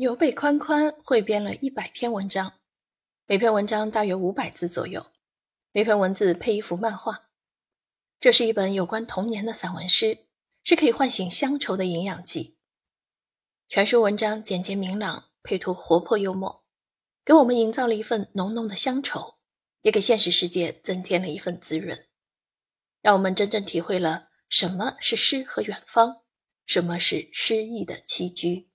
牛背宽宽汇编了一百篇文章，每篇文章大约五百字左右，每篇文字配一幅漫画。这是一本有关童年的散文诗，是可以唤醒乡愁的营养剂。全书文章简洁明朗，配图活泼幽默，给我们营造了一份浓浓的乡愁，也给现实世界增添了一份滋润，让我们真正体会了什么是诗和远方，什么是诗意的栖居。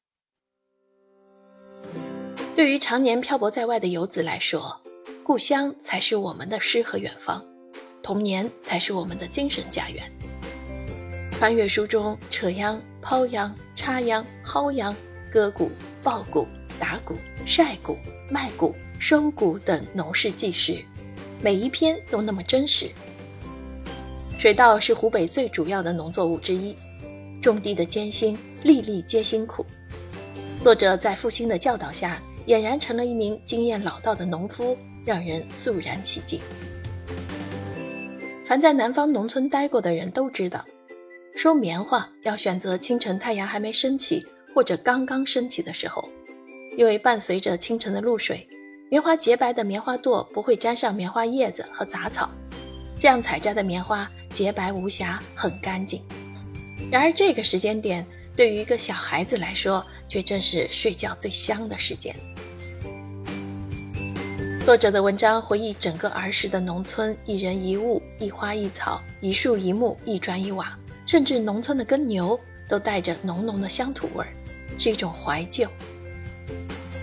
对于常年漂泊在外的游子来说，故乡才是我们的诗和远方。童年才是我们的精神家园。翻阅书中扯秧、抛秧、插秧、薅秧、割谷、抱谷、打谷、晒谷、卖谷、收谷等农事纪实，每一篇都那么真实。水稻是湖北最主要的农作物之一，种地的艰辛，粒粒皆辛苦。作者在父亲的教导下，俨然成了一名经验老道的农夫，让人肃然起敬。凡在南方农村待过的人都知道，收棉花要选择清晨太阳还没升起或者刚刚升起的时候，因为伴随着清晨的露水，棉花洁白的棉花垛不会沾上棉花叶子和杂草，这样采摘的棉花洁白无瑕，很干净。然而这个时间点对于一个小孩子来说，却正是睡觉最香的时间。作者的文章回忆整个儿时的农村，一人一物，一花一草，一树一木，一砖一瓦，甚至农村的耕牛都带着浓浓的乡土味儿，是一种怀旧。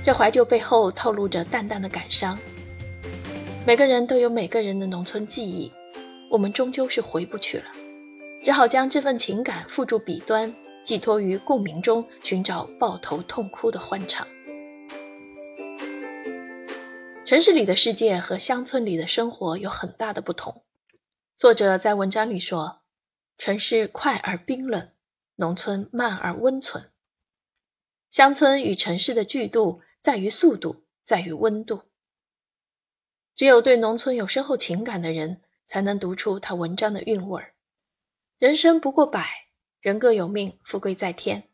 这怀旧背后透露着淡淡的感伤。每个人都有每个人的农村记忆，我们终究是回不去了，只好将这份情感付诸笔端，寄托于共鸣中，寻找抱头痛哭的欢畅。城市里的世界和乡村里的生活有很大的不同。作者在文章里说：“城市快而冰冷，农村慢而温存。乡村与城市的距度在于速度，在于温度。只有对农村有深厚情感的人，才能读出他文章的韵味儿。人生不过百，人各有命，富贵在天。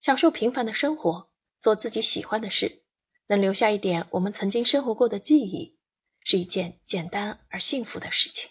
享受平凡的生活，做自己喜欢的事。”能留下一点我们曾经生活过的记忆，是一件简单而幸福的事情。